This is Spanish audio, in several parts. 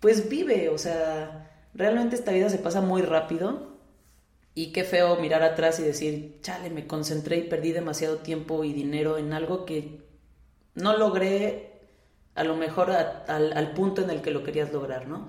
pues vive, o sea, realmente esta vida se pasa muy rápido y qué feo mirar atrás y decir, chale, me concentré y perdí demasiado tiempo y dinero en algo que no logré a lo mejor al, al punto en el que lo querías lograr, ¿no?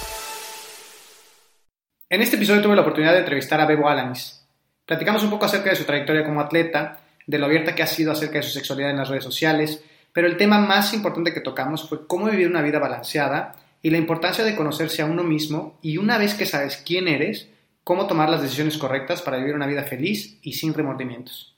En este episodio tuve la oportunidad de entrevistar a Bebo Alanis. Platicamos un poco acerca de su trayectoria como atleta, de lo abierta que ha sido acerca de su sexualidad en las redes sociales, pero el tema más importante que tocamos fue cómo vivir una vida balanceada y la importancia de conocerse a uno mismo y una vez que sabes quién eres, cómo tomar las decisiones correctas para vivir una vida feliz y sin remordimientos.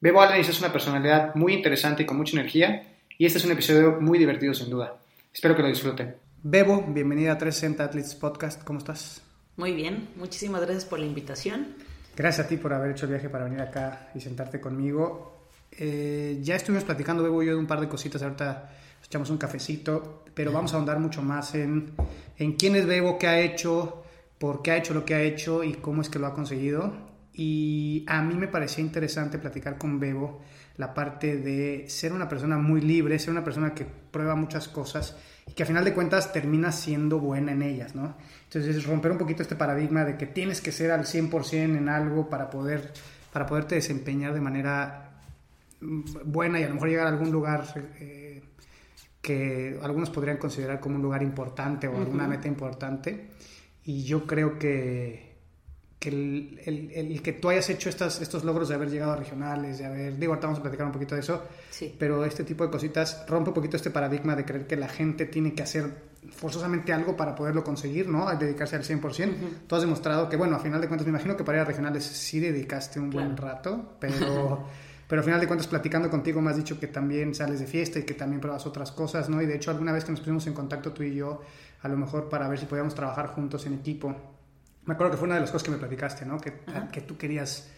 Bebo Alanis es una personalidad muy interesante y con mucha energía y este es un episodio muy divertido sin duda. Espero que lo disfruten. Bebo, bienvenida a 360 Athletes Podcast, ¿cómo estás? Muy bien, muchísimas gracias por la invitación. Gracias a ti por haber hecho el viaje para venir acá y sentarte conmigo. Eh, ya estuvimos platicando, Bebo y yo, de un par de cositas, ahorita echamos un cafecito, pero vamos a ahondar mucho más en, en quién es Bebo, qué ha hecho, por qué ha hecho lo que ha hecho y cómo es que lo ha conseguido. Y a mí me parecía interesante platicar con Bebo la parte de ser una persona muy libre, ser una persona que prueba muchas cosas y que a final de cuentas termina siendo buena en ellas, ¿no? Entonces, romper un poquito este paradigma de que tienes que ser al 100% en algo para, poder, para poderte desempeñar de manera mm, buena y a lo mejor llegar a algún lugar eh, que algunos podrían considerar como un lugar importante o alguna meta importante. Y yo creo que que el, el, el, que tú hayas hecho estas, estos logros de haber llegado a regionales, de haber, digo, ahorita vamos a platicar un poquito de eso, sí. pero este tipo de cositas rompe un poquito este paradigma de creer que la gente tiene que hacer forzosamente algo para poderlo conseguir, ¿no? Al dedicarse al 100%. Uh -huh. Tú has demostrado que, bueno, a final de cuentas, me imagino que para ir a regionales sí dedicaste un claro. buen rato, pero, pero a final de cuentas, platicando contigo, me has dicho que también sales de fiesta y que también pruebas otras cosas, ¿no? Y de hecho, alguna vez que nos pusimos en contacto tú y yo, a lo mejor para ver si podíamos trabajar juntos en equipo, me acuerdo que fue una de las cosas que me platicaste, ¿no? Que, que tú querías,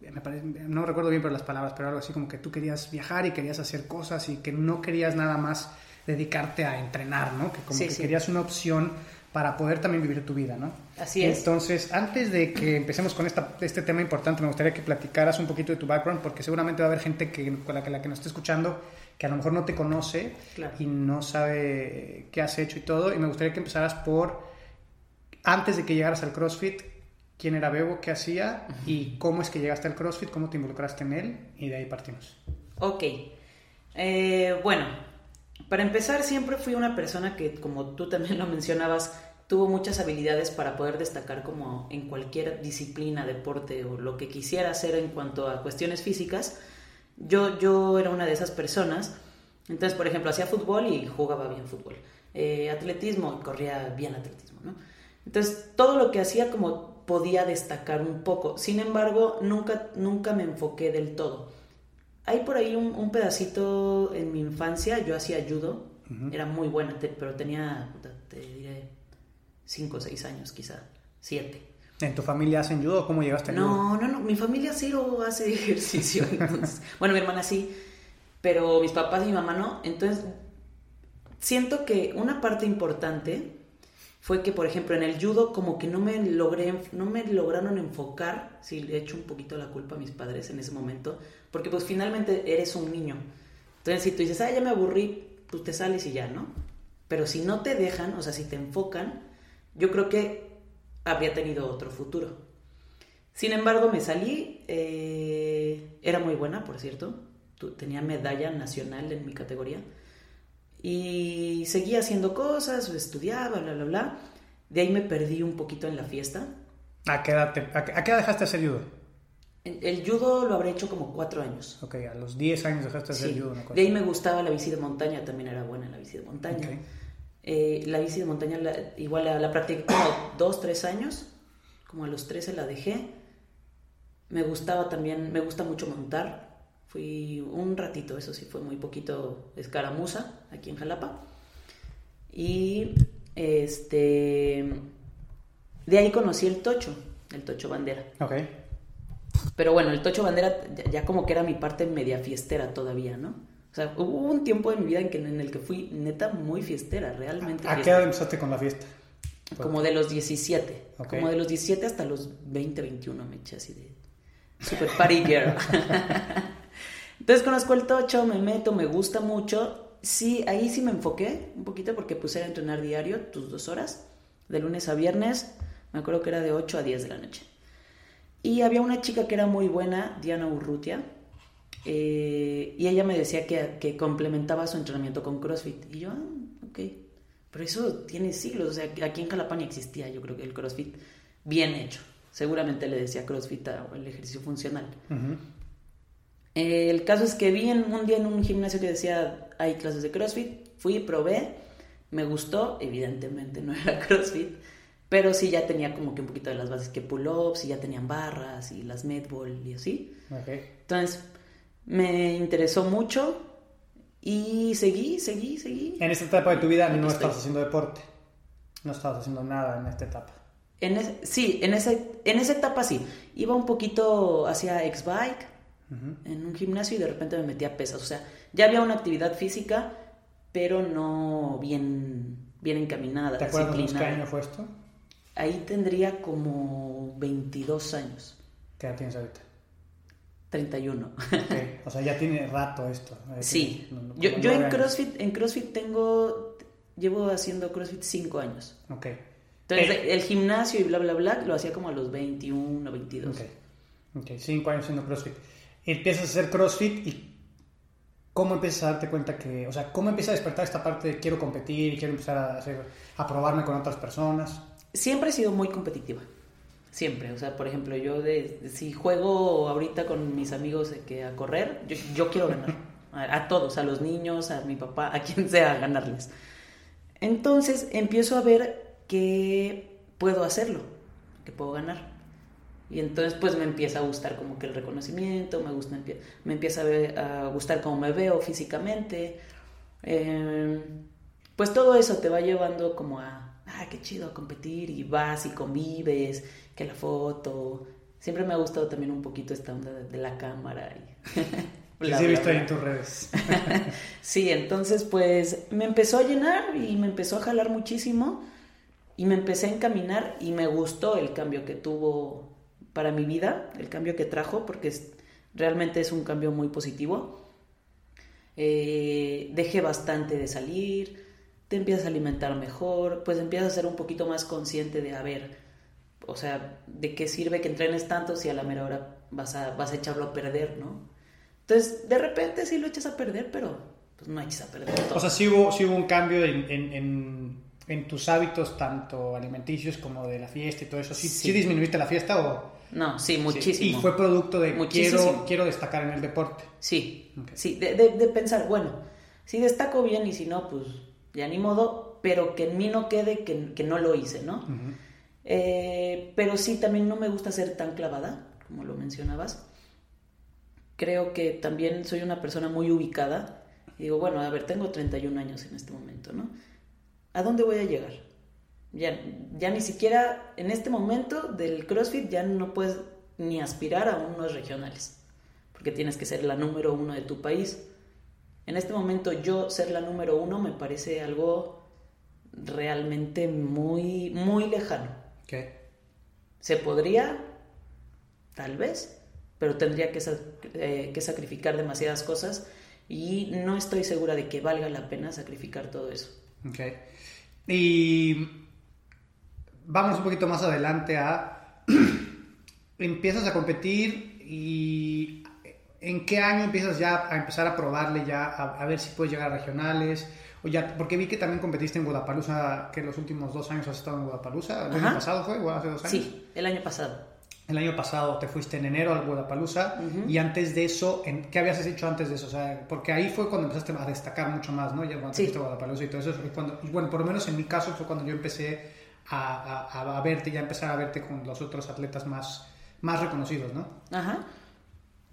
me parece, no recuerdo bien por las palabras, pero algo así como que tú querías viajar y querías hacer cosas y que no querías nada más dedicarte a entrenar, ¿no? Que como Sí, que sí. querías una opción para poder también vivir tu vida, ¿no? Así es. Entonces, antes de que empecemos con esta, este tema importante, me gustaría que platicaras un poquito de tu background, porque seguramente va a haber gente que, con la que, la que nos esté escuchando que a lo mejor no te conoce Claro. y no sabe qué has hecho y todo, y me gustaría que empezaras por antes de que llegaras al CrossFit, quién era Bebo, qué hacía y cómo es que llegaste al CrossFit, cómo te involucraste en él y de ahí partimos. Ok. Eh, bueno, para empezar, siempre fui una persona que, como tú también lo mencionabas, tuvo muchas habilidades para poder destacar como en cualquier disciplina, deporte o lo que quisiera hacer en cuanto a cuestiones físicas. Yo, yo era una de esas personas. Entonces, por ejemplo, hacía fútbol y jugaba bien fútbol. Eh, atletismo y corría bien atletismo, ¿no? Entonces, todo lo que hacía como podía destacar un poco. Sin embargo, nunca, nunca me enfoqué del todo. Hay por ahí un, un pedacito en mi infancia, yo hacía judo, era muy buena, te- pero tenía, te diré, 5 o 6 años quizá, 7. ¿En tu familia hacen judo cómo llegaste al judo? No, no, no, mi familia cero hace ejercicio. entonces- bueno, mi hermana sí, pero mis papás y mi mamá no. Entonces, siento que una parte importante fue que, por ejemplo, en el judo como que no me logré, no me lograron enfocar, si le echo un poquito la culpa a mis padres en ese momento, porque pues finalmente eres un niño. Entonces, si tú dices, ah, ya me aburrí, pues te sales y ya, ¿no? Pero si no te dejan, o sea, si te enfocan, yo creo que habría tenido otro futuro. Sin embargo, me salí, eh, era muy buena, por cierto, tenía medalla nacional en mi categoría y seguía haciendo cosas, estudiaba, bla, bla, bla. De ahí me perdí un poquito en la fiesta. ¿A qué edad, te- a qué- a qué edad dejaste de hacer judo? El el judo lo habré hecho como cuatro años. Ok, a los 10 años dejaste de hacer Sí. judo. De ahí me gustaba la bici de montaña, también era buena en la bici de montaña. Eh, la bici de montaña la- igual la, la practiqué como dos, tres años, como a los 13 la dejé. Me gustaba también, me gusta mucho montar. Fui un ratito, eso sí, fue muy poquito escaramuza aquí en Jalapa. Y este De ahí conocí el tocho, el tocho bandera. Ok. Pero bueno, el tocho bandera ya, como que era mi parte media fiestera todavía, ¿no? O sea, hubo un tiempo de mi vida en, que, en el que fui neta muy fiestera, realmente. ¿A qué edad empezaste con la fiesta? Como de los 17. Ok. Como de los 17 hasta los 20, 21 me eché así de super party girl. Entonces conozco el tocho, me meto, me gusta mucho. Sí, ahí sí me enfoqué un poquito porque puse a entrenar diario tus dos horas, de lunes a viernes. Me acuerdo que era de 8 a 10 de la noche. Y había una chica que era muy buena, Diana Urrutia, eh, y ella me decía que, complementaba su entrenamiento con CrossFit. Y yo, ah, ok. Pero eso tiene siglos, o sea, aquí en Jalapa ni existía, yo creo que el CrossFit bien hecho. Seguramente le decía CrossFit al ejercicio funcional. Ujú. Eh, el caso es que vi en, un día en un gimnasio que decía hay clases de CrossFit, fui, probé, me gustó, evidentemente no era CrossFit, pero sí ya tenía como que un poquito de las bases que pull-ups y ya tenían barras y las medball y así. Entonces me interesó mucho y seguí, seguí, seguí. En esta etapa de tu vida Aquí no estoy. estabas haciendo deporte. No estabas haciendo nada en esta etapa. En ese- sí, en, ese, en esa etapa sí. Iba un poquito hacia X-Bike en un gimnasio y de repente me metí a pesas. O sea, ya había una actividad física, pero no bien, bien encaminada. ¿Te acuerdas de qué disciplinada. año fue esto? Ahí tendría como 22 años, ¿Qué edad tienes ahorita? 31. Ok, O sea, ya tiene rato esto. Sí, no- no- yo, yo en. CrossFit, en CrossFit tengo, llevo haciendo CrossFit 5 años. Ok. Entonces, el gimnasio y bla, bla, bla, lo hacía como a los 21 o 22. Ok. Ok, cinco años haciendo CrossFit. Empiezas a hacer CrossFit y ¿cómo empiezas a darte cuenta que, o sea, cómo empieza a despertar esta parte de quiero competir y quiero empezar a, hacer, a probarme con otras personas? Siempre he sido muy competitiva. Siempre. O sea, por ejemplo, yo de, si juego ahorita con mis amigos que a correr, yo, yo quiero ganar. A, a todos, a los niños, a mi papá, a quien sea, a ganarles. Entonces empiezo a ver que puedo hacerlo, que puedo ganar. Y entonces pues me empieza a gustar como que el reconocimiento, me, gusta, me empieza a, ver- a gustar cómo me veo físicamente. Eh, pues todo eso te va llevando como a, ah, qué chido, a competir y vas y convives, que la foto. Siempre me ha gustado también un poquito esta onda de, de la cámara. Y bla, sí, he bla, visto ahí en tus redes. Sí, entonces pues me empezó a llenar y me empezó a jalar muchísimo y me empecé a encaminar y me gustó el cambio que tuvo para mi vida, el cambio que trajo, porque es- realmente es un cambio muy positivo. Eh, dejé bastante de salir, te empiezas a alimentar mejor, pues empiezas a ser un poquito más consciente de, a ver, o sea, de qué sirve que entrenes tanto si a la mera hora vas a, vas a echarlo a perder, ¿no? Entonces, de repente sí lo echas a perder, pero pues no eches a perder todo. O sea, sí hubo, sí hubo un cambio en, en, en, en tus hábitos, tanto alimenticios como de la fiesta y todo eso. ¿Sí, Sí. sí disminuiste la fiesta o...? No, sí, Sí. muchísimo. Y fue producto de Muchísimo. quiero, quiero destacar en el deporte. Sí, sí, de, de- de pensar, bueno, si destaco bien y si no, pues ya ni modo, pero que en mí no quede que, que no lo hice, ¿no? Eh, pero sí, también no me gusta ser tan clavada, como lo mencionabas. Creo que también soy una persona muy ubicada. Y digo, bueno, a ver, tengo 31 años en este momento, ¿no? ¿A dónde voy a llegar? Ya, ya ni siquiera en este momento del CrossFit ya no puedes ni aspirar a unos regionales, porque tienes que ser la número uno de tu país. En este momento yo ser la número uno me parece algo realmente muy, muy lejano. Ok. Se podría, tal vez, pero tendría que, eh, que sacrificar demasiadas cosas y no estoy segura de que valga la pena sacrificar todo eso. Ok. Y vamos un poquito más adelante a... empiezas a competir y ¿en qué año empiezas ya a empezar a probarle ya, a, a ver si puedes llegar a regionales? O ya, porque vi que también competiste en Guadalajara, que los últimos dos años has estado en Guadalajara. ¿El Ajá. año pasado fue? ¿O hace dos años? Sí, el año pasado. El año pasado te fuiste en enero al Guadalajara y antes de eso, ¿en- ¿qué habías hecho antes de eso? O sea, porque ahí fue cuando empezaste a destacar mucho más, ¿no? Ya cuando Sí. fuiste a Guadalajara y todo eso. fue cuando, bueno, por lo menos en mi caso fue cuando yo empecé a, a- a verte, ya empezar a verte con los otros atletas más, más reconocidos, ¿no? Ajá.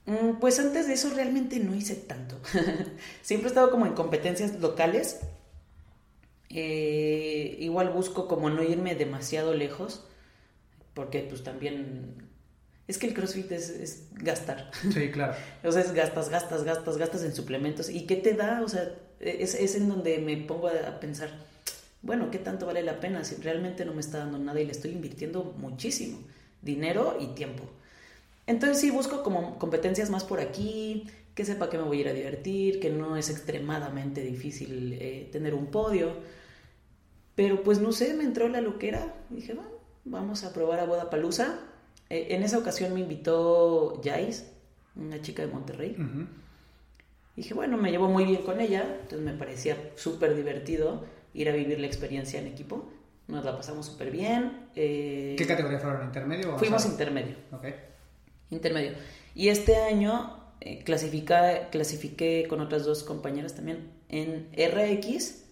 Mm, Pues antes de eso realmente no hice tanto. Siempre he estado como en competencias locales. Eh, igual busco como no irme demasiado lejos. porque pues también... Es que el CrossFit es, es gastar. Sí, claro. o sea, es gastas, gastas, gastas, gastas en suplementos. ¿Y qué te da? O sea, es, es en donde me pongo a pensar, bueno, ¿qué tanto vale la pena si realmente no me está dando nada y le estoy invirtiendo muchísimo? Dinero y tiempo. Entonces sí busco como competencias más por aquí, que sepa que me voy a ir a divertir, que no es extremadamente difícil eh, tener un podio. Pero pues no sé, me entró la loquera. Dije, bueno, vamos a probar a Boda Palusa. Eh, en esa ocasión me invitó Jais, una chica de Monterrey. Dije, bueno, me llevo muy bien con ella, entonces me parecía súper divertido ir a vivir la experiencia en equipo. Nos la pasamos súper bien. Eh, ¿Qué categoría fueron? ¿Intermedio? O fuimos intermedio. Ok. Intermedio. Y este año eh, clasifiqué con otras dos compañeras también en RX.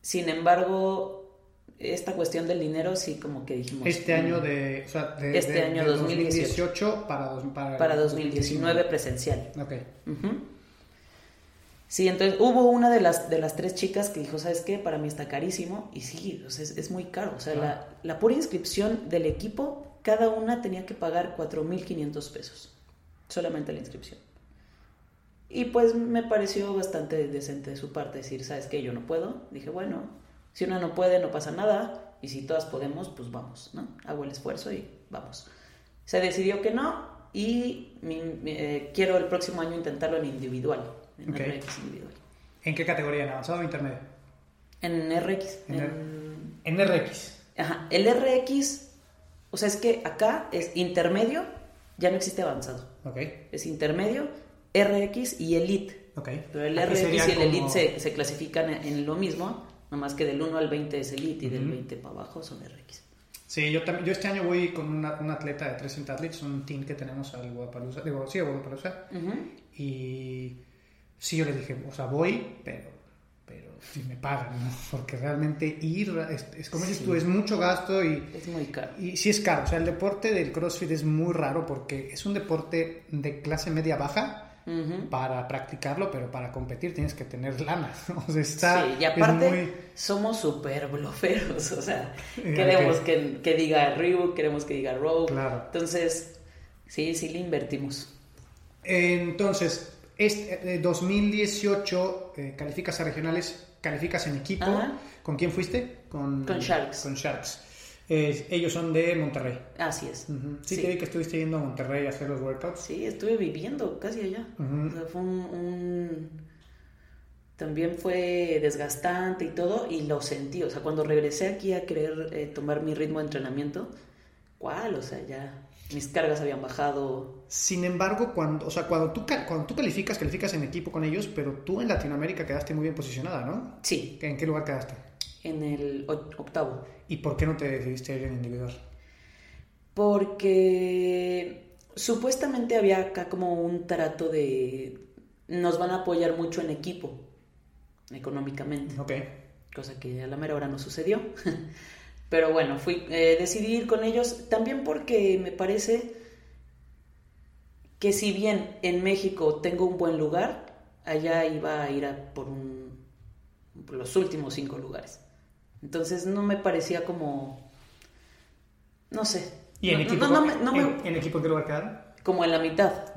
Sin embargo, esta cuestión del dinero sí como que dijimos... Este año de... O sea, de este año 2018, para, para, para 2019 presencial. Ok. Sí, entonces hubo una de las, de las tres chicas que dijo, ¿sabes qué? Para mí está carísimo. Y sí, o sea, es, muy caro. O sea, la, la, pura inscripción del equipo, cada una tenía que pagar 4.500 pesos. Solamente la inscripción. Y pues me pareció bastante decente de su parte decir, ¿sabes qué? Yo no puedo. Dije, bueno, si una no puede, no pasa nada. Y si todas podemos, pues vamos, ¿no? Hago el esfuerzo y vamos. Se decidió que no y eh, quiero el próximo año intentarlo en individual en RX individual. ¿En qué categoría? ¿En avanzado o intermedio? En RX. En, RX. Ajá. El RX, o sea, es que acá es intermedio, ya no existe avanzado. Ok. Es intermedio, RX y Elite. Ok. Pero el RX y el Elite se, se, clasifican en lo mismo, nomás que del 1 al 20 es Elite y del 20 para abajo son RX. Sí, yo también, yo este año voy con una, un atleta de 300 Athletes, un team que tenemos al Guadalupe, digo, sí, a Guadalupe, y sí yo le dije, o sea, voy, pero, pero si me pagan, ¿no? Porque realmente ir, es, como dices tú, es mucho gasto y... Es muy caro. Y sí es caro, o sea, el deporte del CrossFit es muy raro porque es un deporte de clase media baja. Para practicarlo, pero para competir tienes que tener lana. O sea, está, sí, y aparte somos súper bloferos. O sea, queremos que, que, diga Reebok, queremos que diga Rogue. Claro. Entonces, sí, sí le invertimos. Entonces, este, 2018 eh, eh, calificas a regionales, calificas en equipo. ¿Con quién fuiste? Con, Sharks. Con Sharks. ellos son de Monterrey. Así es. sí, te vi que estuviste yendo a Monterrey a hacer los workouts. Sí, estuve viviendo casi allá. fue un, También fue desgastante y todo, y lo sentí. O sea, cuando regresé aquí a querer eh, tomar mi ritmo de entrenamiento, ¿cuál? O sea, ya mis cargas habían bajado. Sin embargo, cuando, o sea, cuando, tú, cuando tú calificas, calificas en equipo con ellos, pero tú en Latinoamérica quedaste muy bien posicionada, ¿no? Sí. ¿En qué lugar quedaste? En el octavo. ¿Y por qué no te decidiste ir en individual? Porque supuestamente había acá como un trato de nos van a apoyar mucho en equipo, económicamente. Ok. Cosa que a la mera hora no sucedió. Pero bueno, fui, eh, decidí ir con ellos también porque me parece que si bien en México tengo un buen lugar, allá iba a ir a por, los últimos cinco lugares. Entonces no me parecía como, no sé. ¿Y en, equipo, ¿en, equipo qué lugar quedaron? Como en la mitad.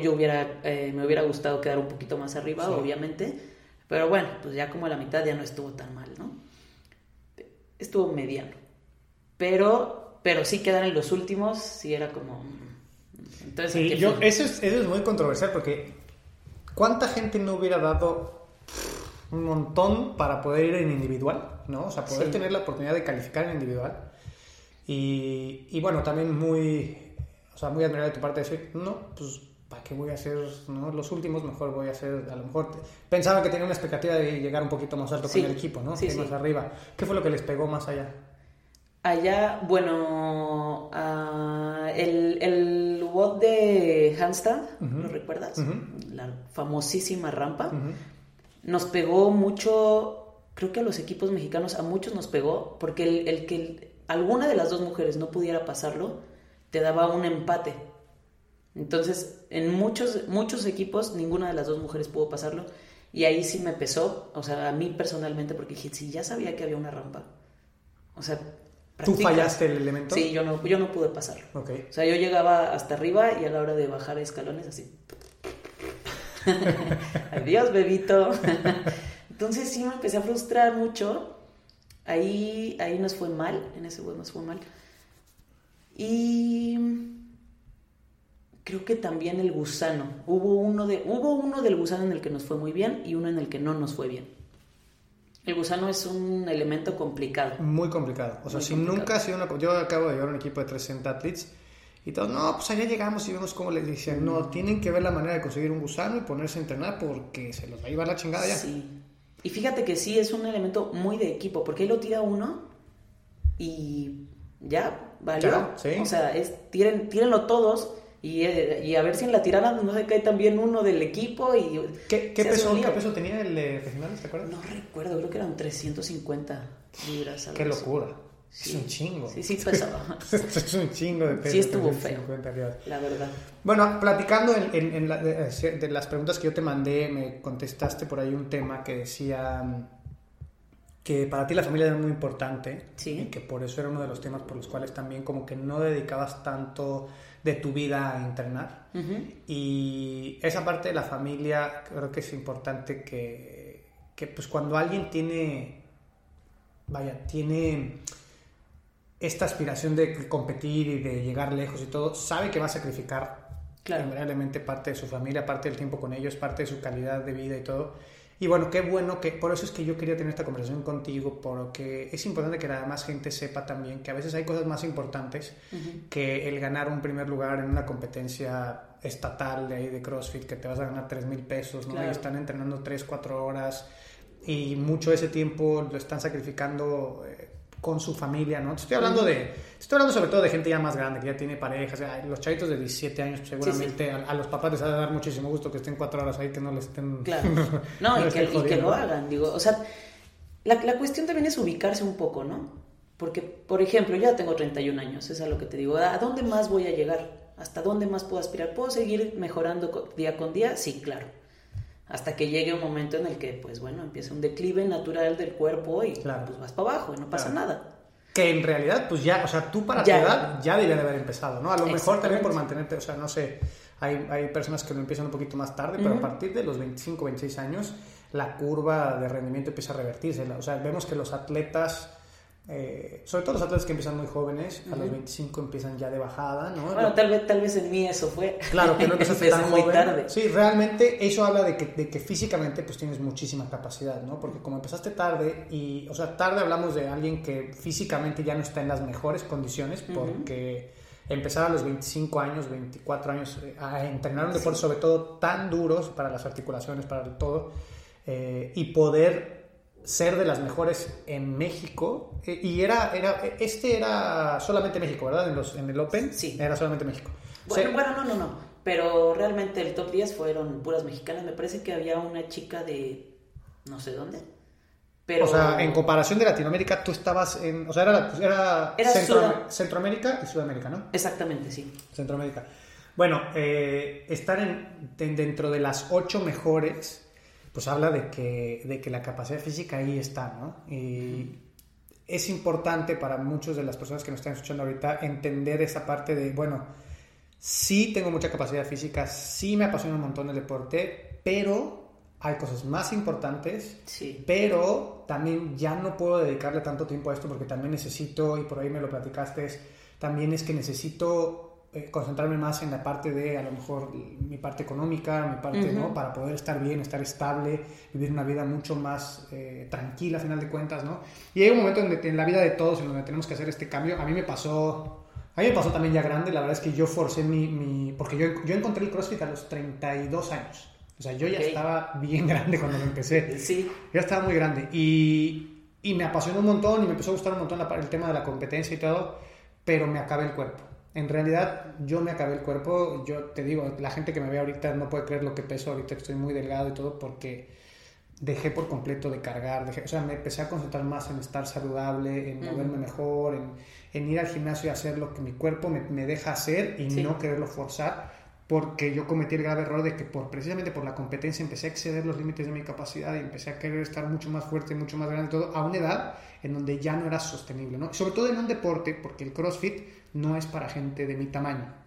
yo hubiera, eh, me hubiera gustado quedar un poquito más arriba, obviamente. Pero bueno, pues ya como a la mitad ya no estuvo tan mal, ¿no? Estuvo mediano. Pero, pero sí quedar en los últimos, sí era como... Entonces, yo, eso, es, eso es muy controversial porque ¿cuánta gente no hubiera dado un montón para poder ir en individual? ¿no? O sea, poder tener la oportunidad de calificar en individual. Y, y, bueno, también muy, o sea, muy admirable de tu parte decir, no, pues ¿para qué voy a hacer ¿no? los últimos? Mejor voy a hacer, a lo mejor, pensaba que tenía una expectativa de llegar un poquito más alto con el equipo, ¿no? Sí, más arriba. ¿Qué fue lo que les pegó más allá? Allá, bueno, el, el WOD de Handstand, ¿lo recuerdas? La famosísima rampa. Nos pegó mucho, creo que a los equipos mexicanos, a muchos nos pegó, porque el, el que alguna de las dos mujeres no pudiera pasarlo, te daba un empate entonces, en muchos, muchos equipos, ninguna de las dos mujeres pudo pasarlo. Y ahí sí me pesó, o sea, a mí personalmente, porque dije, si ya sabía que había una rampa. O sea, ¿Tú fallaste el elemento? Sí, yo no, yo no pude pasarlo. Ok. O sea, yo llegaba hasta arriba y a la hora de bajar escalones así. Adiós, bebito. Entonces sí me empecé a frustrar mucho. Ahí, ahí nos fue mal, en ese juego nos fue mal. Y creo que también el gusano. Hubo uno, de, hubo uno del gusano en el que nos fue muy bien y uno en el que no nos fue bien. El gusano es un elemento complicado. Muy complicado. O sea, Muy si complicado. nunca ha sido una... Yo acabo de llevar un equipo de 360 athletes y todos, no, pues allá llegamos y vemos cómo les decían, no, tienen que ver la manera de conseguir un gusano y ponerse a entrenar porque se los va a llevar la chingada ya. Sí. Y fíjate que sí es un elemento muy de equipo, porque ahí lo tira uno y ya, valió. Ya, sí. O sea, es, tiren, tírenlo todos y, eh, y a ver si en la tirada no se cae también uno del equipo y... ¿Qué, peso, un lío. ¿Qué peso tenía el regionales, te acuerdas? No recuerdo, creo que eran 350 libras. Qué locura. Sí. Es un chingo. Sí, sí pesaba, es un chingo de peso. Sí estuvo 350 libras. la verdad. Bueno, platicando en, en- en la- de, de las preguntas que yo te mandé, me contestaste por ahí un tema que decía que para ti la familia era muy importante Sí. y que por eso era uno de los temas por los cuales también como que no dedicabas tanto de tu vida a entrenar. Y esa parte de la familia creo que es importante que, que pues cuando alguien tiene, vaya, tiene esta aspiración de competir y de llegar lejos y todo, sabe que va a sacrificar Claro. parte de su familia, parte del tiempo con ellos, parte de su calidad de vida y todo. Y bueno, qué bueno que, por eso es que yo quería tener esta conversación contigo, porque es importante que la más gente sepa también que a veces hay cosas más importantes que el ganar un primer lugar en una competencia estatal de ahí de CrossFit, que te vas a ganar 3 mil pesos, ¿no? Claro. Y están entrenando 3, 4 horas y mucho de ese tiempo lo están sacrificando eh, con su familia, ¿no? Te estoy hablando de, estoy hablando sobre todo de gente ya más grande, que ya tiene parejas, o sea, los chavitos de 17 años, seguramente A, a los papás les ha de dar muchísimo gusto que estén 4 horas ahí, que no les estén... Claro. No, y que, estén y que lo hagan, digo. O sea, la, la cuestión también es ubicarse un poco, ¿no? Porque, por ejemplo, yo ya tengo 31 años, es a lo que te digo. ¿A dónde más voy a llegar? ¿Hasta dónde más puedo aspirar? ¿Puedo seguir mejorando día con día? Sí, claro. Hasta que llegue un momento en el que, pues bueno, empieza un declive natural del cuerpo y Claro. pues vas para abajo y no pasa Claro. nada. Que en realidad, pues ya, o sea, tú para Ya. tu edad ya debería de haber empezado, ¿no? A lo mejor también por mantenerte, o sea, no sé, hay, hay personas que lo empiezan un poquito más tarde, pero a partir de los 25, 26 años, la curva de rendimiento empieza a revertirse. O sea, vemos que los atletas, eh, sobre todo los atletas que empiezan muy jóvenes, a los Ujú. 25 empiezan ya de bajada, ¿no? Bueno, tal vez, tal vez en mí eso fue. Claro, que no empezaste tan muy joven. tarde. Sí, realmente eso habla de que, de que físicamente pues tienes muchísima capacidad, ¿no? Porque como empezaste tarde y, o sea, tarde hablamos de alguien que físicamente ya no está en las mejores condiciones porque empezar a los 25 años, 24 años eh, a entrenar un deporte sobre todo tan duros para las articulaciones, para el todo, eh, y poder ser de las mejores en México. eh, y era, era, este era solamente México, ¿verdad? En, los, en el Open Sí. era solamente México. Bueno, bueno, no, no, no. Pero realmente el top 10 fueron puras mexicanas. Me parece que había una chica de no sé dónde. Pero... O sea, en comparación de Latinoamérica, tú estabas en. O sea, era, era, Era Centro- Sudam- Centroamérica y Sudamérica, ¿no? Exactamente, sí. Centroamérica. Bueno, eh, estar en, de- dentro de las ocho mejores, pues habla de que, de que la capacidad física ahí está, ¿no? Y es importante para muchas de las personas que nos están escuchando ahorita entender esa parte de, bueno, sí tengo mucha capacidad física, sí me apasiona un montón el deporte, pero hay cosas más importantes Sí. pero también ya no puedo dedicarle tanto tiempo a esto porque también necesito, y por ahí me lo platicaste, también es que necesito concentrarme más en la parte de, a lo mejor, mi parte económica, mi parte, Ujú. ¿no? Para poder estar bien, estar estable, vivir una vida mucho más eh, tranquila, a final de cuentas, ¿no? Y hay un momento en, en la vida de todos en donde tenemos que hacer este cambio. A mí me pasó... A mí me pasó también ya grande, la verdad es que yo forcé mi... mi- porque yo, yo encontré el CrossFit a los 32 años. O sea, yo ya estaba bien grande cuando lo empecé. Sí. Ya estaba muy grande y, y me apasionó un montón y me empezó a gustar un montón la- el tema de la competencia y todo, pero me acabé el cuerpo. En realidad yo me acabé el cuerpo, yo te digo, la gente que me ve ahorita no puede creer lo que peso ahorita, estoy muy delgado y todo, porque dejé por completo de cargar, dejé- o sea, me empecé a concentrar más en estar saludable, en moverme mejor, en, en ir al gimnasio y hacer lo que mi cuerpo me, me deja hacer y Sí. no quererlo forzar, porque yo cometí el grave error de que por precisamente por la competencia empecé a exceder los límites de mi capacidad y empecé a querer estar mucho más fuerte, mucho más grande, todo a una edad en donde ya no era sostenible, ¿no? Sobre todo en un deporte, porque el CrossFit no es para gente de mi tamaño.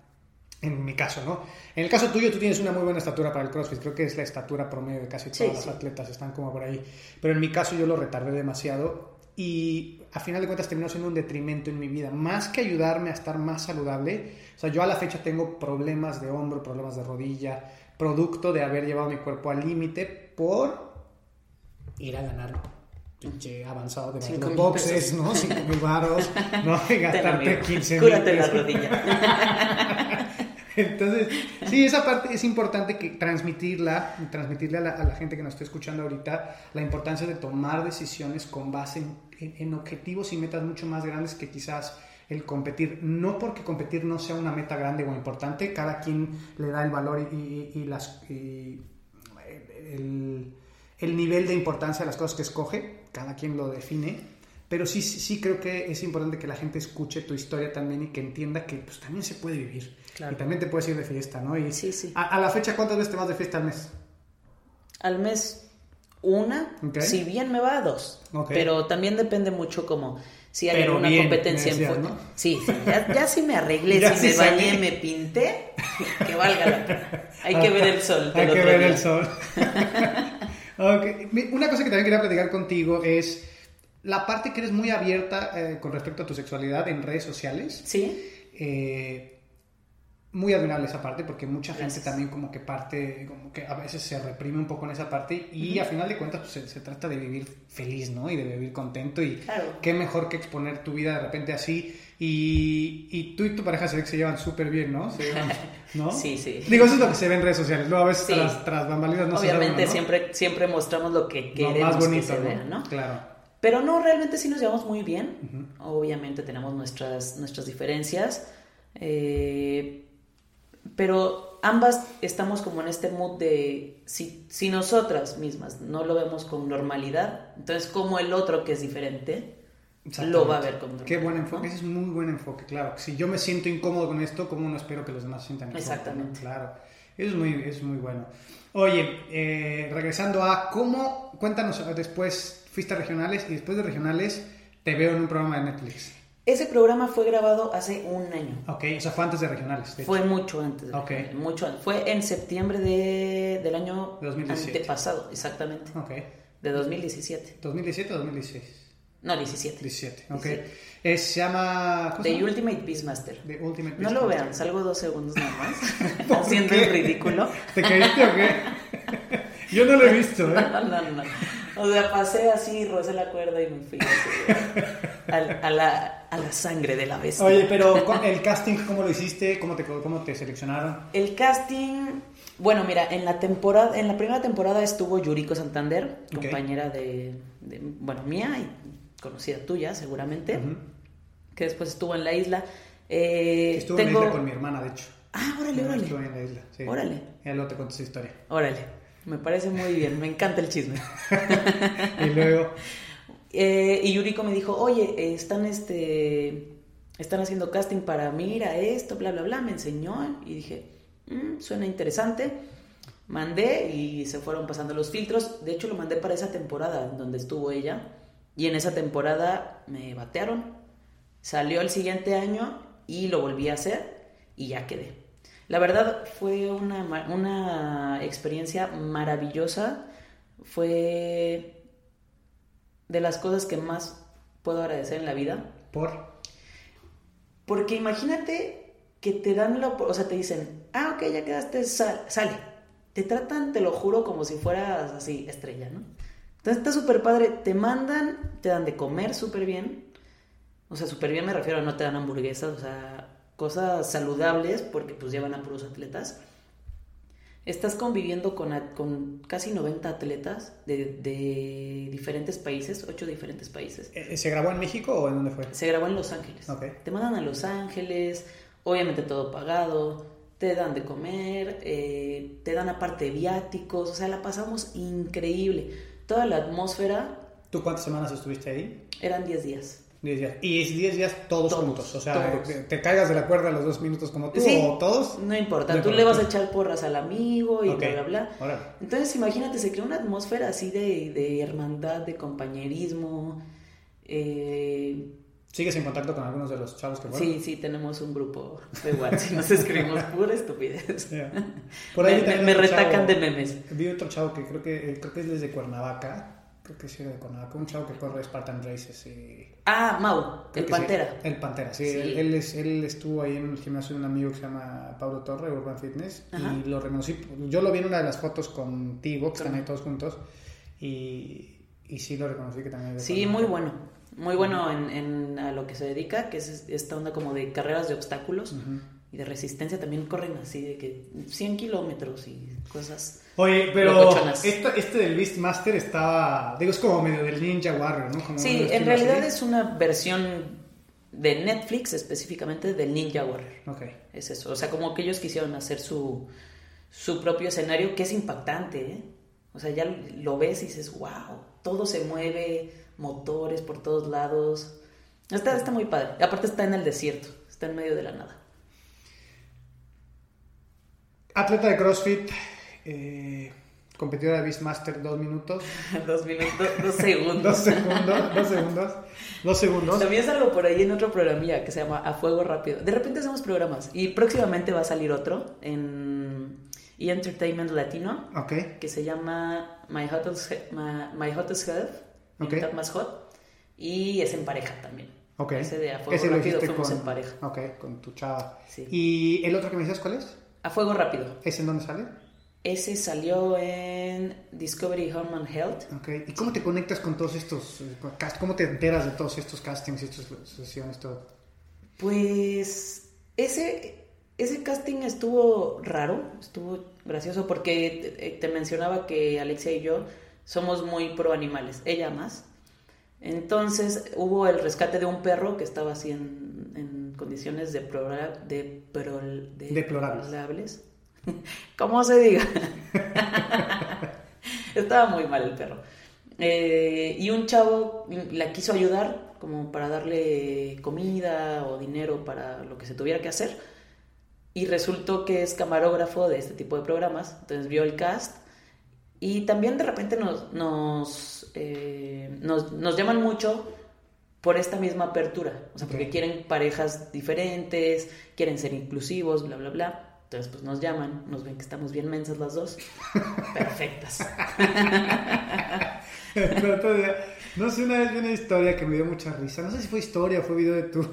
En mi caso, ¿no? En el caso tuyo, tú tienes una muy buena estatura para el CrossFit. Creo que es la estatura promedio de casi todas las atletas, están como por ahí. Pero en mi caso, yo lo retardé demasiado y a final de cuentas terminó siendo un detrimento en mi vida. Más que ayudarme a estar más saludable, o sea, yo a la fecha tengo problemas de hombro, problemas de rodilla, producto de haber llevado mi cuerpo al límite por ir a ganar pinche avanzado de los boxes, ¿no? 5 mil baros, ¿no? Y gastarte 15 mil Cúrate la rodilla. Entonces, sí, esa parte es importante que transmitirla, transmitirle a la, a la, gente que nos está escuchando ahorita la importancia de tomar decisiones con base en, en, en, objetivos y metas mucho más grandes que quizás el competir. No porque competir no sea una meta grande o importante, cada quien le da el valor y, y, y las, y el, el nivel de importancia de las cosas que escoge, cada quien lo define pero sí, sí, creo que es importante que la gente escuche tu historia también y que entienda que pues, también se puede vivir. Claro. Y también te puedes ir de fiesta, ¿no? Y sí, sí. A, a, la fecha, ¿cuántas veces te vas de fiesta al mes? Al mes, una. Okay. Si bien me va, dos. Okay. Pero también depende mucho como si hay Pero alguna bien, competencia decías, en ¿no? Sí, sí, ya, ya si me arreglé, Ya si me bañé, me pinté, que valga la pena. Hay que ver el sol. Hay que ver el sol. Ok, mi- Una cosa que también quería platicar contigo es la parte que eres muy abierta eh, con respecto a tu sexualidad en redes sociales. Sí, Eh, muy admirable esa parte porque mucha gente Gracias. también como que parte, como que a veces se reprime un poco en esa parte y a final de cuentas pues, se, se trata de vivir feliz, ¿no? Y de vivir contento y Claro. qué mejor que exponer tu vida de repente así y, y tú y tu pareja se ve que se llevan súper bien, ¿no? Se llevan, ¿no? Sí, sí. Digo, eso es lo que se ve en redes sociales, luego a veces Sí. tras, tras bambalinas no se sabe Obviamente uno, ¿no? siempre, siempre mostramos lo que Lo queremos más bonito, que se ¿no? vea, ¿no? Claro. Pero no, realmente sí nos llevamos muy bien. Obviamente tenemos nuestras, nuestras diferencias. eh, pero ambas estamos como en este mood de si, si nosotras mismas no lo vemos con normalidad, entonces como el otro que es diferente lo va a ver con normalidad. Qué buen ¿no? enfoque, ese es muy buen enfoque, claro. Si yo me siento incómodo con esto, ¿cómo no espero que los demás se sientan incómodos? Exactamente. Claro, eso es muy, es muy bueno. Oye, eh, regresando a cómo, cuéntanos después, fuiste a regionales y después de regionales te veo en un programa de Netflix. Ese programa fue grabado hace un año. Ok, o sea, fue antes de regionales. de Fue mucho antes. de- Ok. Mucho antes. Fue en septiembre de, del año 2017. antepasado, exactamente. Ok, De 2017. ¿2017 o 2016? No, 17. 17, ok. 17. Eh, se llama... ¿cómo se The llama? Ultimate Beastmaster. The Ultimate No lo Beastmaster. vean, salgo dos segundos nada más. ¿Por haciendo el ridículo. ¿Te caíste o qué? Yo no lo he visto, ¿eh? No, no, no. O sea, pasé así, rocé la cuerda y me fui así, a, la, a la sangre de la bestia. Oye, pero el casting, ¿cómo lo hiciste? ¿Cómo te, cómo te seleccionaron? El casting, bueno, mira, en la temporada, en la primera temporada estuvo Yuriko Santander, compañera de, de, bueno, mía y conocida tuya, seguramente, que después estuvo en la isla. Eh, Estuve tengo... en la isla con mi hermana, de hecho. Ah, órale, órale. Estuve en la isla, sí. Órale. Ya luego te cuento esa historia. Órale, me parece muy bien, me encanta el chisme. Y luego, Eh, y Yuriko me dijo, oye, están este, están haciendo casting para mira esto, bla, bla, bla, me enseñó y dije, "Mm, suena interesante. Mandé y se fueron pasando los filtros. De hecho, lo mandé para esa temporada donde estuvo ella. Y en esa temporada me batearon. Salió el siguiente año y lo volví a hacer y ya quedé. La verdad fue una, una experiencia maravillosa. Fue de las cosas que más puedo agradecer en la vida. por... Porque imagínate que te dan la... O sea, te dicen, ah, ok, ya quedaste, sal- sale. Te tratan, te lo juro, como si fueras así, estrella, ¿no? Entonces está súper padre. Te mandan, te dan de comer súper bien. O sea, súper bien me refiero a no te dan hamburguesas, o sea, cosas saludables, porque pues llevan a puros atletas. Estás conviviendo con, con casi 90 atletas de, de diferentes países, 8 diferentes países. Eh, ¿Se grabó en México o en dónde fue? Se grabó en Los Ángeles. Ok. Te mandan a Los Ángeles, obviamente todo pagado, te dan de comer, eh, te dan aparte viáticos, o sea, la pasamos increíble. Toda la atmósfera ¿Tú cuántas semanas estuviste ahí? eran 10 días. 10 días. Y es 10 días todos, Todos, juntos. O sea, todos. te, caigas de la cuerda a los dos minutos como tú Sí, o todos. No importa, tú le vas a echar porras al amigo y bla, bla, bla. Órale. Entonces, imagínate, se crea una atmósfera así de, de hermandad, de compañerismo. eh, ¿Sigues en contacto con algunos de los chavos que fueron? sí, sí, tenemos un grupo de WhatsApp y nos escribimos pura estupidez. Ya. Por ahí me, me retacan chavo- de memes. Vi otro chavo que creo que, eh, creo que es desde Cuernavaca. Creo que sí Cuernavaca. Un chavo que corre Spartan Races. Y... Ah, Mau, creo el sí. Pantera. El Pantera, sí. Sí. Él, él es- él estuvo ahí en el gimnasio de un amigo que se llama Pablo Torre, Urban Fitness. Ajá. Y lo reconocí. Yo lo vi en una de las fotos contigo, que están Con- ahí todos juntos. Y, y sí lo reconocí que también Sí, muy bueno. Muy bueno en, en a lo que se dedica, que es esta onda como de carreras de obstáculos. Y de resistencia. También corren así de que 100 kilómetros y cosas. Oye, pero este del Beastmaster estaba, digo, es como medio del Ninja Warrior, ¿no? Como Sí, en realidad así. es una versión de Netflix específicamente del Ninja Warrior. Ok. Es eso. O sea, como que ellos quisieron hacer su, su propio escenario, que es impactante, ¿eh? O sea, ya lo ves y dices, wow, todo se mueve, motores por todos lados. Está, está muy padre. Aparte está en el desierto, está en medio de la nada. Atleta de CrossFit, eh, competidora de Beastmaster, dos minutos, dos minutos, dos segundos. dos segundos, dos segundos, dos segundos. También salgo por ahí en otro programilla que se llama A Fuego Rápido. De repente hacemos programas y próximamente va a salir otro en E! Entertainment Latino Ok, que se llama My Hottest, My, My Hottest Health, mi Ok. mitad más hot, y es en pareja también. ok. Ese de A Fuego Ese Rápido fuimos con, en pareja. Ok, con tu chava. Sí. ¿Y el otro que me decías cuál es? A Fuego Rápido. ¿Ese en dónde sale? Ese salió en Discovery Home and Health. Ok. ¿Y cómo te conectas con todos estos eh, cast- ¿Cómo te enteras de todos estos castings, estas sesiones, todo? Pues ese, ese casting estuvo raro, estuvo gracioso porque te, te mencionaba que Alexia y yo somos muy pro animales, ella más. Entonces hubo el rescate de un perro que estaba así en condiciones deplora- deplor- Deplorables. deplorables. ¿Cómo se diga? estaba muy mal el perro. Eh, y un chavo la quiso ayudar como para darle comida o dinero para lo que se tuviera que hacer. Y resultó que es camarógrafo de este tipo de programas. Entonces vio el cast. Y también de repente nos, nos, eh, nos, nos llaman mucho por esta misma apertura. O sea, porque quieren parejas diferentes, quieren ser inclusivos, bla, bla, bla. Entonces, pues nos llaman, nos ven que estamos bien mensas las dos. Perfectas. No sé, una vez vi una historia que me dio mucha risa. No sé si fue historia o fue video de tu.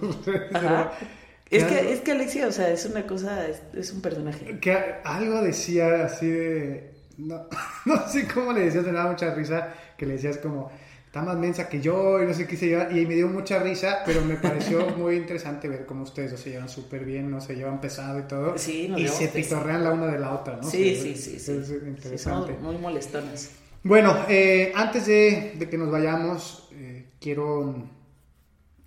Es algo- que, es que Alexia, o sea, es una cosa, es, es un personaje. que algo decía así de. No, no sé cómo le decías, me daba mucha risa. Que le decías como. Está más mensa que yo y no sé qué se lleva. Y me dio mucha risa, pero me pareció muy interesante ver cómo ustedes dos se llevan súper bien, no se llevan pesado y todo. Sí, nos y se pitorrean la una de la otra, ¿no? Sí, sí, sí, sí. Es Sí, interesante. somos muy molestonas. Bueno, eh, antes de, de que nos vayamos, eh, quiero,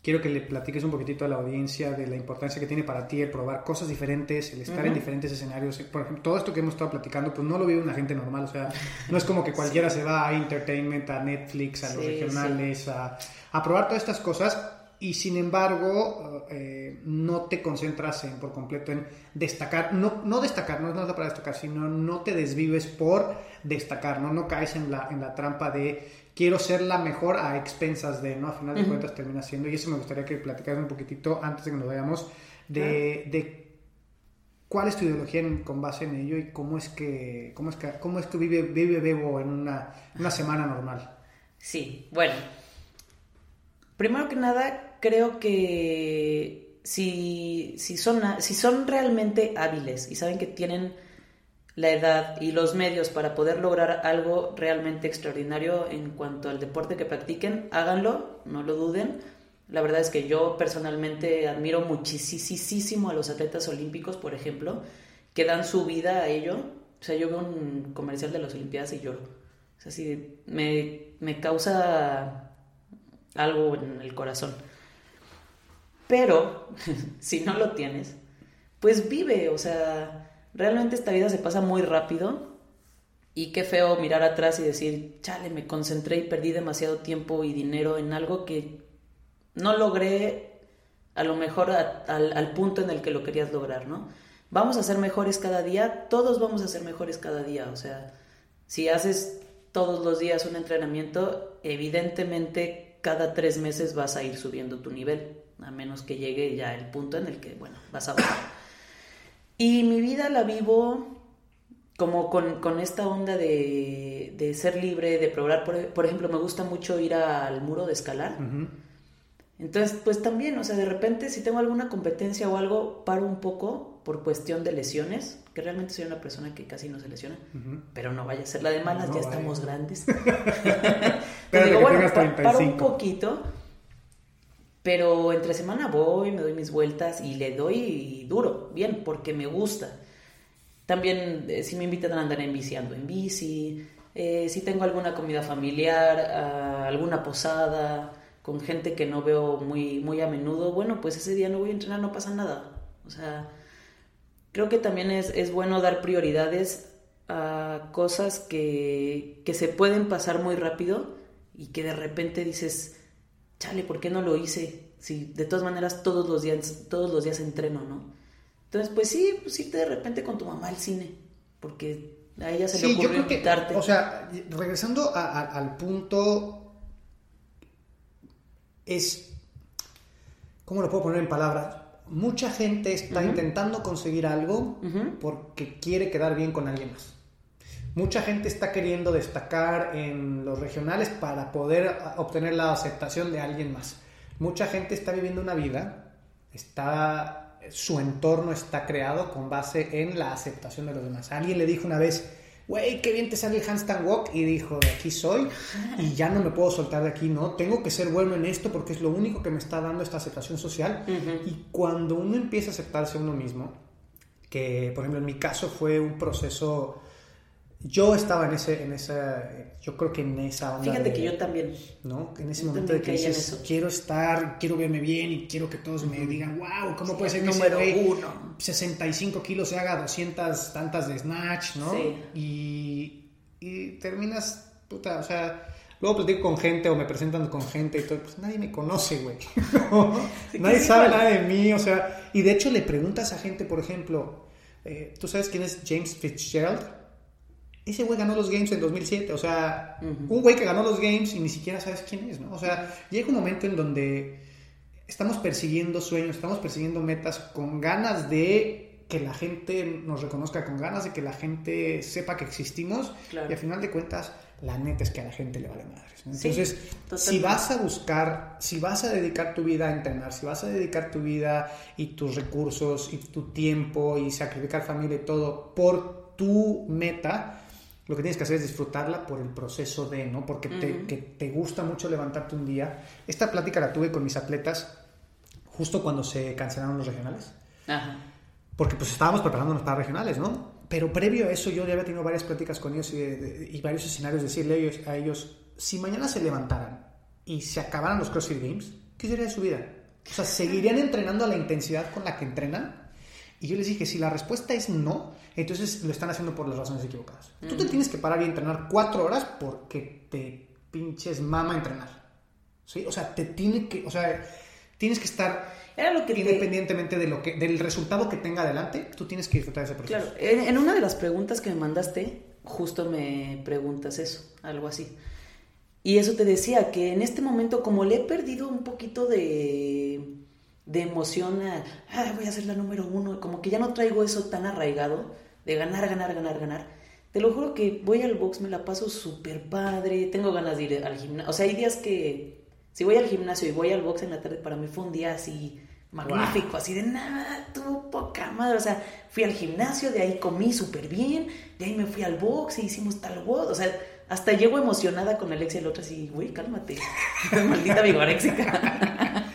quiero que le platiques un poquitito a la audiencia de la importancia que tiene para ti el probar cosas diferentes, el estar en Ujú. diferentes escenarios. Por ejemplo, todo esto que hemos estado platicando, pues no lo vive una gente normal. O sea, no es como que cualquiera se va a entertainment, a Netflix, a los Sí, regionales, a, a probar todas estas cosas. Y sin embargo, eh, no te concentras en, por completo en destacar, no, no destacar, no es nada para destacar, sino no te desvives por destacar, no, no caes en la, en la trampa de quiero ser la mejor a expensas de, ¿no? A final de cuentas termina siendo, y eso me gustaría que platicaras un poquitito antes de que nos vayamos, de, de cuál es tu ideología en- con base en ello y cómo es que, cómo es que, cómo es que vive, vive Bebo en una, una semana normal. Sí, bueno. Primero que nada, creo que si, si, son, si son realmente hábiles y saben que tienen la edad y los medios para poder lograr algo realmente extraordinario en cuanto al deporte que practiquen, háganlo, no lo duden. La verdad es que yo personalmente admiro muchísimo a los atletas olímpicos, por ejemplo, que dan su vida a ello. O sea, yo veo un comercial de las Olimpiadas y lloro. O sea, sí, me, me causa algo en el corazón. Pero, si no lo tienes, pues vive, o sea, realmente esta vida se pasa muy rápido y qué feo mirar atrás y decir, chale, me concentré y perdí demasiado tiempo y dinero en algo que no logré a lo mejor al, al punto en el que lo querías lograr, ¿no? Vamos a ser mejores cada día, todos vamos a ser mejores cada día, o sea, si haces todos los días un entrenamiento, evidentemente cada tres meses vas a ir subiendo tu nivel, a menos que llegue ya el punto en el que, bueno, vas a bajar. Y mi vida la vivo como con, esta onda de, ser libre, de probar. Por, ejemplo, me gusta mucho ir al muro de escalar. Entonces, pues también, o sea, de repente si tengo alguna competencia o algo, paro un poco por cuestión de lesiones, que realmente soy una persona que casi no se lesiona, pero no vaya a ser la de malas, ya estamos grandes. pero digo, bueno, paro un poquito, pero entre semana voy, me doy mis vueltas y le doy duro, bien, porque me gusta. También eh, si me invitan a andar en bici, ando en bici. Eh, si tengo alguna comida familiar, ah, alguna posada, con gente que no veo muy, muy a menudo, bueno, pues ese día no voy a entrenar, no pasa nada. O sea, creo que también es, es bueno dar prioridades a cosas que, que, se pueden pasar muy rápido y que de repente dices, chale, ¿por qué no lo hice? Si de todas maneras todos los días, todos los días entreno, ¿no? Entonces, pues sí, pues sí, de repente con tu mamá al cine, porque a ella se le ocurrió invitarte. o sea, regresando al punto, es, ¿cómo lo puedo poner en palabras? Mucha gente está intentando conseguir algo porque quiere quedar bien con alguien más. Mucha gente está queriendo destacar en los regionales para poder obtener la aceptación de alguien más. Mucha gente está viviendo una vida, está su entorno está creado con base en la aceptación de los demás. Alguien le dijo una vez, güey, qué bien te sale el handstand walk, y dijo, de aquí soy, y ya no me puedo soltar de aquí, ¿no? Tengo que ser bueno en esto porque es lo único que me está dando esta aceptación social. Y cuando uno empieza a aceptarse a uno mismo, que por ejemplo en mi caso fue un proceso yo estaba en ese, en esa, yo creo que en esa onda. Fíjate que yo también. ¿No? En ese momento de que dices, quiero estar, quiero verme bien y quiero que todos me digan, wow, ¿cómo puede ser que número uno. 65 kilos se haga 200 tantas de snatch, ¿no? Sí. Y, y terminas, puta, o sea, luego platico con gente o me presentan con gente y todo, pues nadie me conoce, güey. nadie sabe nada de mí, o sea, y de hecho le preguntas a gente, por ejemplo, eh, ¿tú sabes quién es James Fitzgerald? Ese güey ganó los games en 2007, o sea, un güey que ganó los games y ni siquiera sabes quién es, ¿no? O sea, llega un momento en donde estamos persiguiendo sueños, estamos persiguiendo metas con ganas de que la gente nos reconozca, con ganas de que la gente sepa que existimos y al final de cuentas la neta es que a la gente le vale madres. Entonces, si vas a buscar, si vas a dedicar tu vida a entrenar, si vas a dedicar tu vida y tus recursos y tu tiempo y sacrificar familia y todo por tu meta, lo que tienes que hacer es disfrutarla por el proceso de, ¿no? Porque te, que te gusta mucho levantarte un día. Esta plática la tuve con mis atletas justo cuando se cancelaron los regionales. Ajá. Porque pues estábamos preparándonos para regionales, ¿no? Pero previo a eso yo ya había tenido varias pláticas con ellos y, varios escenarios, decirle a ellos, a ellos, si mañana se levantaran y se acabaran los CrossFit Games, ¿qué sería de su vida? O sea, ¿seguirían entrenando a la intensidad con la que entrenan? Y yo les dije, si la respuesta es no, entonces lo están haciendo por las razones equivocadas. Tú te tienes que parar y entrenar cuatro horas porque te pinches mama entrenar. ¿Sí? O sea, te tiene que, o sea, tienes que estar lo que independientemente de lo que, del resultado que tenga adelante, tú tienes que disfrutar de ese proceso. Claro, en una de las preguntas que me mandaste, justo me preguntas eso, algo así. Y eso te decía, que en este momento, como le he perdido un poquito de de emoción a, ah, voy a ser la número uno, como que ya no traigo eso tan arraigado de ganar, ganar, ganar, ganar. Te lo juro que voy al box, me la paso súper padre, tengo ganas de ir al gimnasio. O sea, hay días que si voy al gimnasio y voy al box en la tarde, para mí fue un día así magnífico, así de nada, tu poca madre. O sea, fui al gimnasio, de ahí comí súper bien, de ahí me fui al box y hicimos tal box. O sea, hasta llego emocionada con Alexia y el otro así, güey, cálmate, maldita vigoréxica.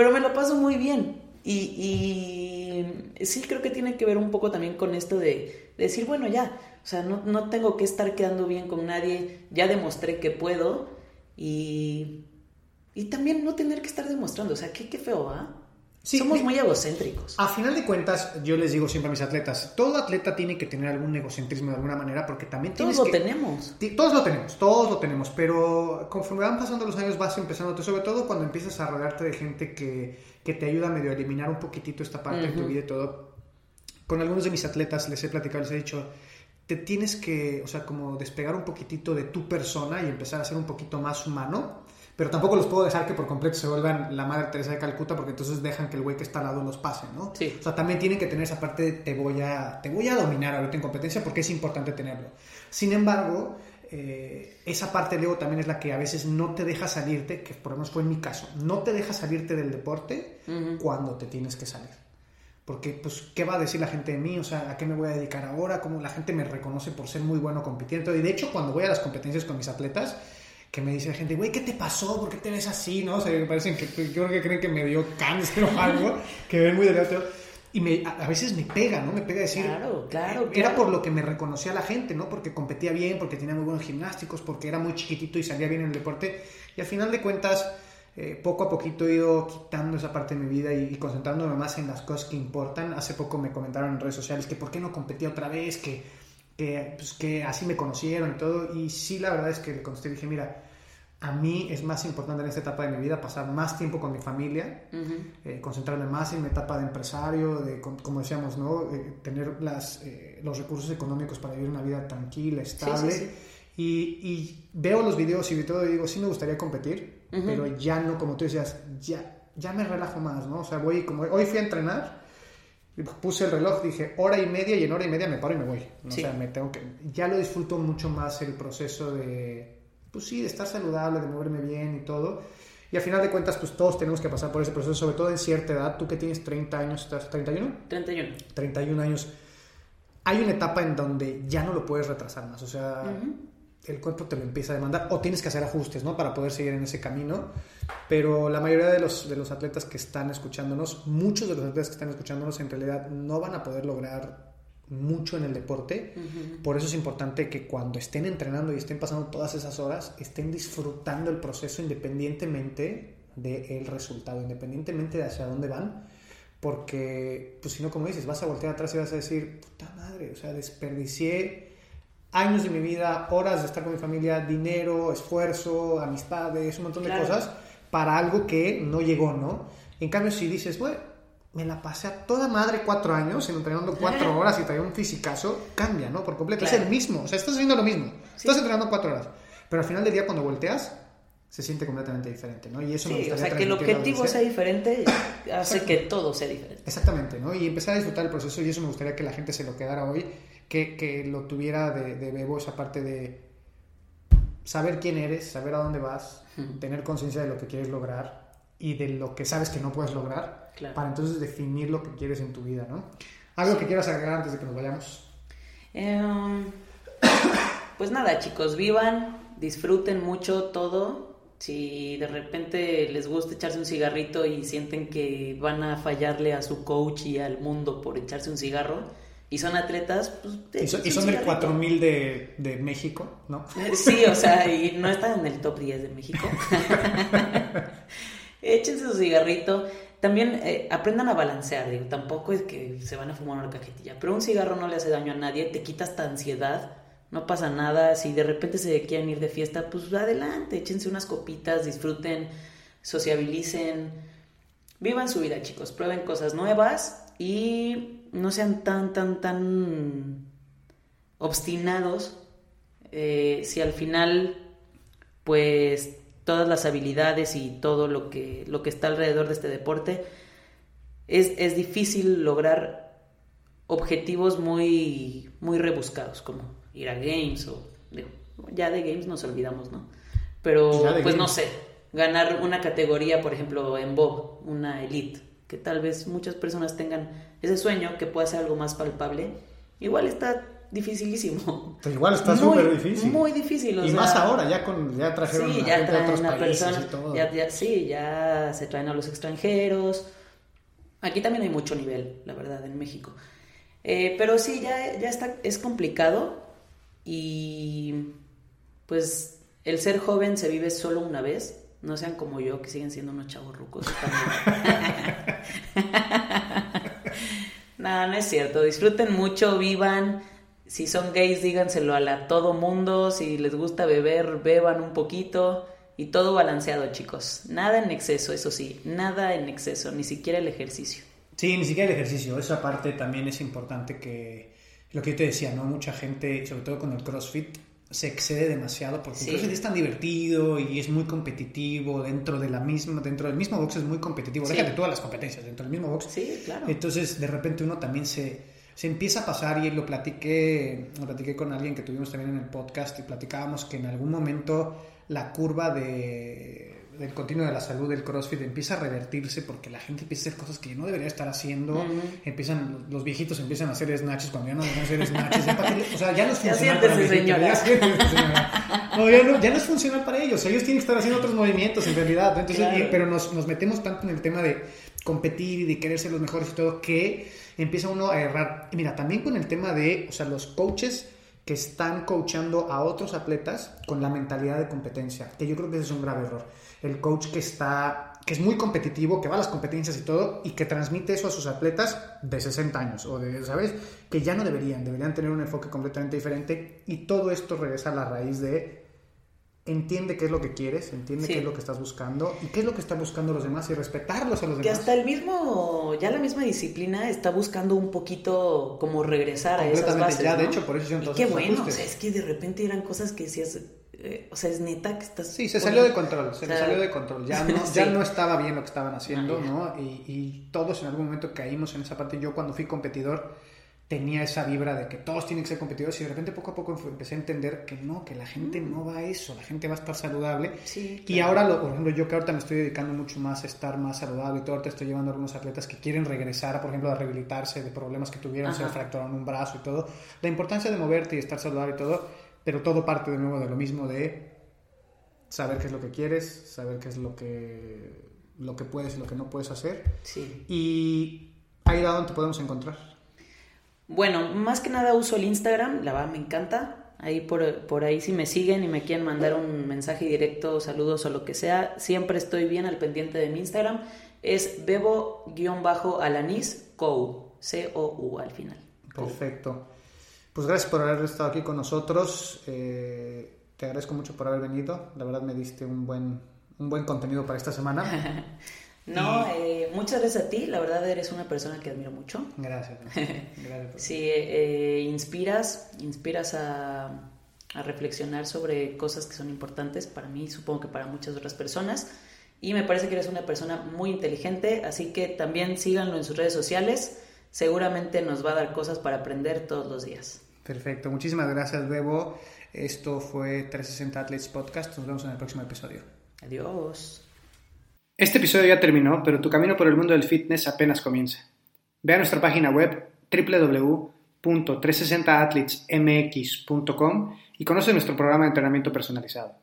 Pero me lo paso muy bien. Y, sí creo que tiene que ver un poco también con esto de, decir, bueno, ya, o sea, no, tengo que estar quedando bien con nadie, ya demostré que puedo y, y también no tener que estar demostrando, o sea, qué, qué feo, ¿ah? Somos muy egocéntricos. A final de cuentas, yo les digo siempre a mis atletas, todo atleta tiene que tener algún egocentrismo de alguna manera porque también todos lo tenemos. Todos lo tenemos, todos lo tenemos, pero conforme van pasando los años vas empezando, sobre todo cuando empiezas a rodearte de gente que, que te ayuda a medio a eliminar un poquitito esta parte de tu vida y todo. Con algunos de mis atletas les he platicado, les he dicho, te tienes que, o sea, como despegar un poquitito de tu persona y empezar a ser un poquito más humano pero tampoco los puedo dejar que por completo se vuelvan la Madre Teresa de Calcuta porque entonces dejan que el güey que está al lado los pase, ¿no? Sí. O sea, también tienen que tener esa parte de te voy a, te voy a dominar ahorita en competencia porque es importante tenerlo. Sin embargo, eh, esa parte luego también es la que a veces no te deja salirte, que por lo menos fue en mi caso, no te deja salirte del deporte cuando te tienes que salir. Porque, pues, ¿qué va a decir la gente de mí? O sea, ¿a qué me voy a dedicar ahora? ¿Cómo la gente me reconoce por ser muy bueno compitiendo? Y de hecho, cuando voy a las competencias con mis atletas, que me dice la gente, güey, ¿qué te pasó? ¿Por qué te ves así? ¿No? O sea, me parecen que, yo creo que creen que me dio cáncer o algo, que ven muy delgado. Y me, a, veces me pega, ¿no? Me pega decir. Claro, claro. Era por lo que me reconocía la gente, ¿no? Porque competía bien, porque tenía muy buenos gimnásticos, porque era muy chiquitito y salía bien en el deporte. Y al final de cuentas, eh, poco a poquito he ido quitando esa parte de mi vida y, y, concentrándome más en las cosas que importan. Hace poco me comentaron en redes sociales que por qué no competía otra vez, que que, pues, que así me conocieron y todo. Y sí, la verdad es que le contesté y dije, mira, a mí es más importante en esta etapa de mi vida pasar más tiempo con mi familia, eh, concentrarme más en mi etapa de empresario, de, como decíamos, ¿no? Eh, tener las, eh, los recursos económicos para vivir una vida tranquila, estable. Y, y, veo los videos y todo y digo, sí me gustaría competir, pero ya no, como tú decías, ya, ya me relajo más, ¿no? O sea, voy, como hoy fui a entrenar puse el reloj, dije hora y media y en hora y media me paro y me voy. O sea, me tengo que... Ya lo disfruto mucho más el proceso de, pues sí, de estar saludable, de moverme bien y todo. Y al final de cuentas, pues todos tenemos que pasar por ese proceso, sobre todo en cierta edad. Tú que tienes 30 años, ¿estás 31? 31. 31 años. Hay una etapa en donde ya no lo puedes retrasar más. O sea, el cuerpo te lo empieza a demandar o tienes que hacer ajustes, ¿no? Para poder seguir en ese camino. Pero la mayoría de los, de los atletas que están escuchándonos, muchos de los atletas que están escuchándonos en realidad no van a poder lograr mucho en el deporte. Por eso es importante que cuando estén entrenando y estén pasando todas esas horas, estén disfrutando el proceso independientemente del resultado, independientemente de hacia dónde van. Porque, pues si no, como dices, vas a voltear atrás y vas a decir, puta madre, o sea, desperdicié años de mi vida, horas de estar con mi familia, dinero, esfuerzo, amistades, un montón de cosas para algo que no llegó, ¿no? En cambio, si dices, bueno, me la pasé a toda madre cuatro años, entrenando cuatro horas y traía un fisicazo, cambia, ¿no? Por completo. Es el mismo, o sea, estás haciendo lo mismo. Estás entrenando cuatro horas. Pero al final del día, cuando volteas, se siente completamente diferente, ¿no? Y eso sí, o sea, que el objetivo sea diferente hace que todo sea diferente. Exactamente, ¿no? Y empezar a disfrutar el proceso y eso me gustaría que la gente se lo quedara hoy, que, que lo tuviera de, de Bebo, esa parte de saber quién eres, saber a dónde vas, tener conciencia de lo que quieres lograr y de lo que sabes que no puedes lograr, para entonces definir lo que quieres en tu vida, ¿no? ¿Algo que quieras agregar antes de que nos vayamos? Em, pues nada, chicos, vivan, disfruten mucho todo. Si de repente les gusta echarse un cigarrito y sienten que van a fallarle a su coach y al mundo por echarse un cigarro, y son atletas, pues... Y son, y son del 4000 de, de México, ¿no? Sí, o sea, y no están en el top 10 de México. Échense su cigarrito. También eh, aprendan a balancear, digo, tampoco es que se van a fumar una cajetilla, pero un cigarro no le hace daño a nadie, te quita esta ansiedad, no pasa nada, si de repente se quieren ir de fiesta, pues adelante, échense unas copitas, disfruten, sociabilicen, vivan su vida chicos, prueben cosas nuevas y no sean tan, tan, tan obstinados eh, si al final, pues, todas las habilidades y todo lo que, lo que está alrededor de este deporte, es, es difícil lograr objetivos muy, muy rebuscados, como ir a games o... ya de games nos olvidamos, ¿no? Pero, pues no sé, ganar una categoría, por ejemplo, en Bob, una elite, que tal vez muchas personas tengan ese sueño que pueda ser algo más palpable, igual está dificilísimo. Pues igual está súper difícil. Muy difícil. y más ahora, ya con ya trajeron sí, ya traen a otros países y todo. Ya, sí, ya se traen a los extranjeros. Aquí también hay mucho nivel, la verdad, en México. Eh, pero sí, ya, ya está, es complicado y pues el ser joven se vive solo una vez. No sean como yo, que siguen siendo unos chavos rucos. No, no es cierto. Disfruten mucho, vivan. Si son gays, díganselo a la todo mundo. Si les gusta beber, beban un poquito. Y todo balanceado, chicos. Nada en exceso, eso sí. Nada en exceso, ni siquiera el ejercicio. Sí, ni siquiera el ejercicio. Esa parte también es importante que, lo que yo te decía, ¿no? Mucha gente, sobre todo con el CrossFit, se excede demasiado porque el CrossFit es tan divertido y es muy competitivo dentro de la misma, dentro del mismo box es muy competitivo. Sí. Déjate todas las competencias dentro del mismo box. Sí, claro. Entonces, de repente uno también se, se empieza a pasar y lo platiqué, lo platiqué con alguien que tuvimos también en el podcast y platicábamos que en algún momento la curva de del continuo de la salud del CrossFit empieza a revertirse porque la gente empieza a hacer cosas que no debería estar haciendo. Uh -huh. Empiezan, los viejitos empiezan a hacer snatches cuando ya no deben hacer snatches. Ya para, o sea, ya no es funcional para ya, no, ya, no, ya no es funcional para ellos. Ellos tienen que estar haciendo otros movimientos en realidad. Entonces, claro. y, pero nos, nos metemos tanto en el tema de competir y de querer ser los mejores y todo que empieza uno a errar. Y mira, también con el tema de, o sea, los coaches que están coachando a otros atletas con la mentalidad de competencia, que yo creo que ese es un grave error. El coach que está que es muy competitivo, que va a las competencias y todo, y que transmite eso a sus atletas de 60 años, o de, ¿sabes? Que ya no deberían, deberían tener un enfoque completamente diferente, y todo esto regresa a la raíz de entiende qué es lo que quieres, entiende sí. qué es lo que estás buscando y qué es lo que están buscando los demás y respetarlos a los demás. Que hasta el mismo, ya la misma disciplina está buscando un poquito como regresar a esas bases, ya, ¿no? de hecho, por eso hicieron todos Qué bueno, o sea, es que de repente eran cosas que decías, eh, o sea, es neta que estás... Sí, se salió de control, se o sea, salió de control, ya no, sí. ya no estaba bien lo que estaban haciendo, ah, ¿no? Y, y todos en algún momento caímos en esa parte, yo cuando fui competidor tenía esa vibra de que todos tienen que ser competidores y de repente poco a poco empecé a entender que no, que la gente no va a eso, la gente va a estar saludable. Sí, claro. Y ahora, lo, por ejemplo, yo que ahorita me estoy dedicando mucho más a estar más saludable y todo, ahorita estoy llevando a algunos atletas que quieren regresar, por ejemplo, a rehabilitarse de problemas que tuvieron, Ajá. se fracturaron un brazo y todo. La importancia de moverte y estar saludable y todo, pero todo parte de nuevo de lo mismo de saber qué es lo que quieres, saber qué es lo que, lo que puedes y lo que no puedes hacer. Sí. Y ahí a donde te podemos encontrar. Bueno, más que nada uso el Instagram, la verdad me encanta. Ahí por, por ahí si me siguen y me quieren mandar un mensaje directo, saludos o lo que sea, siempre estoy bien al pendiente de mi Instagram. Es bebo-alanis co, C-O-U al final. Perfecto. Pues gracias por haber estado aquí con nosotros. Eh, te agradezco mucho por haber venido. La verdad me diste un buen, un buen contenido para esta semana. No, eh, muchas gracias a ti, la verdad eres una persona que admiro mucho. Gracias. gracias sí, eh, inspiras, inspiras a, a, reflexionar sobre cosas que son importantes para mí, supongo que para muchas otras personas. Y me parece que eres una persona muy inteligente, así que también síganlo en sus redes sociales. Seguramente nos va a dar cosas para aprender todos los días. Perfecto, muchísimas gracias, Bebo. Esto fue 360 Athletes Podcast. Nos vemos en el próximo episodio. Adiós. Este episodio ya terminó, pero tu camino por el mundo del fitness apenas comienza. Ve a nuestra página web www.360athletesmx.com y conoce nuestro programa de entrenamiento personalizado.